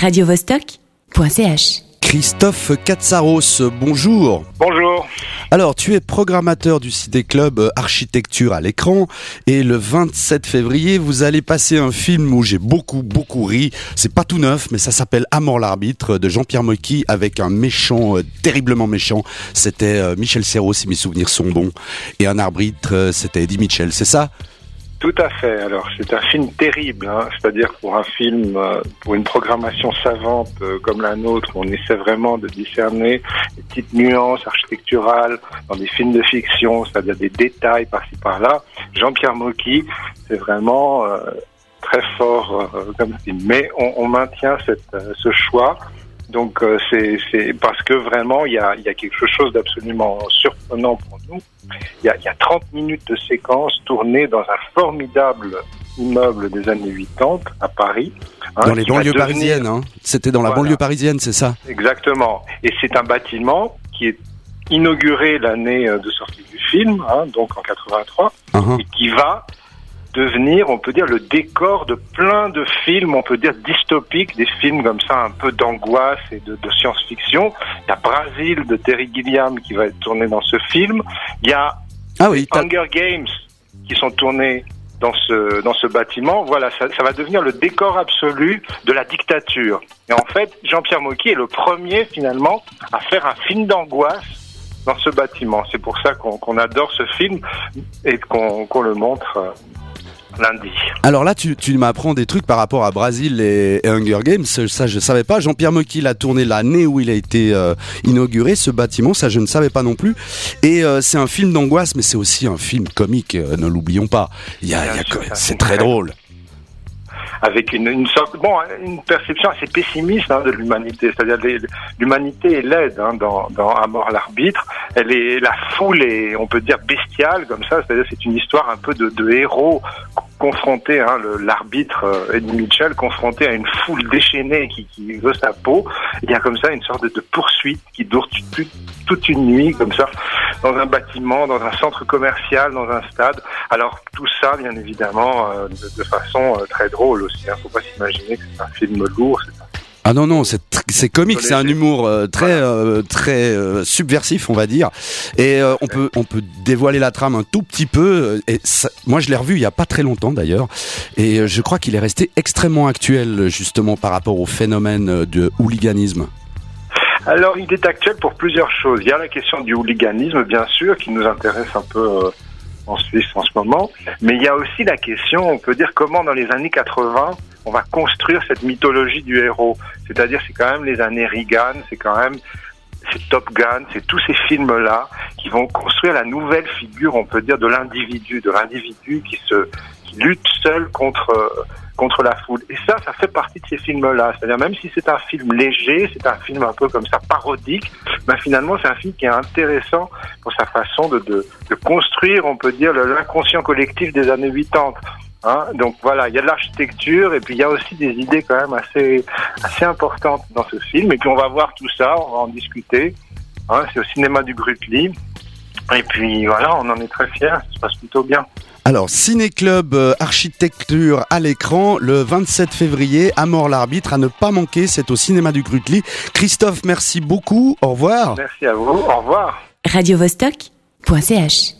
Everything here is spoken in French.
radiovostok.ch Christophe Katsaros, bonjour. Bonjour. Alors, tu es programmateur du Cité Club Architecture à l'écran et le 27 février, vous allez passer un film où j'ai beaucoup, beaucoup ri. C'est pas tout neuf, mais ça s'appelle Amor l'arbitre de Jean-Pierre Mocky avec un méchant, euh, terriblement méchant. C'était euh, Michel Serrault, si mes souvenirs sont bons. Et un arbitre, euh, c'était Eddie Mitchell, c'est ça? Tout à fait. Alors, c'est un film terrible, hein. c'est-à-dire pour un film, euh, pour une programmation savante euh, comme la nôtre, on essaie vraiment de discerner les petites nuances architecturales dans des films de fiction, c'est-à-dire des détails par-ci par-là. Jean-Pierre Mocky, c'est vraiment euh, très fort euh, comme film. Mais on, on maintient cette, euh, ce choix. Donc euh, c'est parce que vraiment il y a, il y a quelque chose d'absolument surprenant pour nous. Il y, a, y a 30 minutes de séquence tournée dans un formidable immeuble des années 80 à Paris. hein, Dans les banlieues devenir- parisiennes, hein C'était dans la banlieue parisienne, c'est ça Exactement. Et c'est un bâtiment qui est inauguré l'année euh, de sortie du film, hein, donc en 83, Uhum. et qui va devenir, on peut dire, le décor de plein de films, on peut dire dystopiques, des films comme ça un peu d'angoisse et de, de science-fiction. Il y a Brasil de Terry Gilliam qui va être tourné dans ce film. Il y a Ah oui, Hunger Games qui sont tournés dans ce dans ce bâtiment. Voilà, ça, ça va devenir le décor absolu de la dictature. Et en fait, Jean-Pierre Mocky est le premier finalement à faire un film d'angoisse dans ce bâtiment. C'est pour ça qu'on adore ce film et qu'on qu'on le montre euh, lundi. Alors là, tu, tu m'apprends des trucs par rapport à Brasil et, et Hunger Games. Ça, je savais pas. Jean-Pierre Mocky l'a tourné l'année où il a été euh, inauguré, ce bâtiment. Ça, je ne savais pas non plus. Et euh, c'est un film d'angoisse, mais c'est aussi un film comique. euh, ne l'oublions pas. Y a, y a c'est très drôle. avec une, une sorte, bon, une perception assez pessimiste hein, de l'humanité. C'est-à-dire l'humanité est laide hein, dans, dans À mort l'arbitre. Elle est la foule est, on peut dire, bestiale comme ça. C'est-à-dire c'est une histoire un peu de, de héros confronté, hein, l'arbitre euh, Eddie Mitchell confronté à une foule déchaînée qui, qui veut sa peau. Il y a comme ça une sorte de, poursuite qui dure toute, toute une nuit comme ça dans un bâtiment, dans un centre commercial, dans un stade. Alors tout ça, bien évidemment, euh, de, façon euh, très drôle aussi. Hein. Faut pas s'imaginer que c'est un film lourd. Ah non non, c'est comique, c'est un humour euh, très euh, très euh, subversif, on va dire. Et euh, on peut on peut dévoiler la trame un tout petit peu. euh, Et ça- moi, je l'ai revu il y a pas très longtemps d'ailleurs, et euh, je crois qu'il est resté extrêmement actuel justement par rapport au phénomène de hooliganisme. Alors, il est actuel pour plusieurs choses. Il y a la question du hooliganisme, bien sûr, qui nous intéresse un peu euh, en Suisse en ce moment. Mais il y a aussi la question, on peut dire, comment dans les années 80, on va construire cette mythologie du héros. C'est-à-dire, c'est quand même les années Reagan, c'est quand même c'est Top Gun, c'est tous ces films-là qui vont construire la nouvelle figure, on peut dire, de l'individu, de l'individu qui se qui lutte seul contre contre la foule. Et ça, ça fait partie de ces films-là. C'est-à-dire même si c'est un film léger, c'est un film un peu comme ça parodique, ben finalement c'est un film qui est intéressant pour sa façon de de, de construire, on peut dire, l'inconscient collectif des années 80. Hein, donc voilà, il y a de l'architecture et puis il y a aussi des idées quand même assez assez importantes dans ce film. Et puis on va voir tout ça, on va en discuter. Hein, c'est au cinéma du Grutli. Et puis voilà, on en est très fiers, ça se passe plutôt bien. Alors, Ciné Club euh, Architecture à l'écran, le 27 février, à mort l'arbitre, à ne pas manquer, c'est au cinéma du Grutli. Christophe, merci beaucoup, au revoir. Merci à vous, au revoir. radiovostok.ch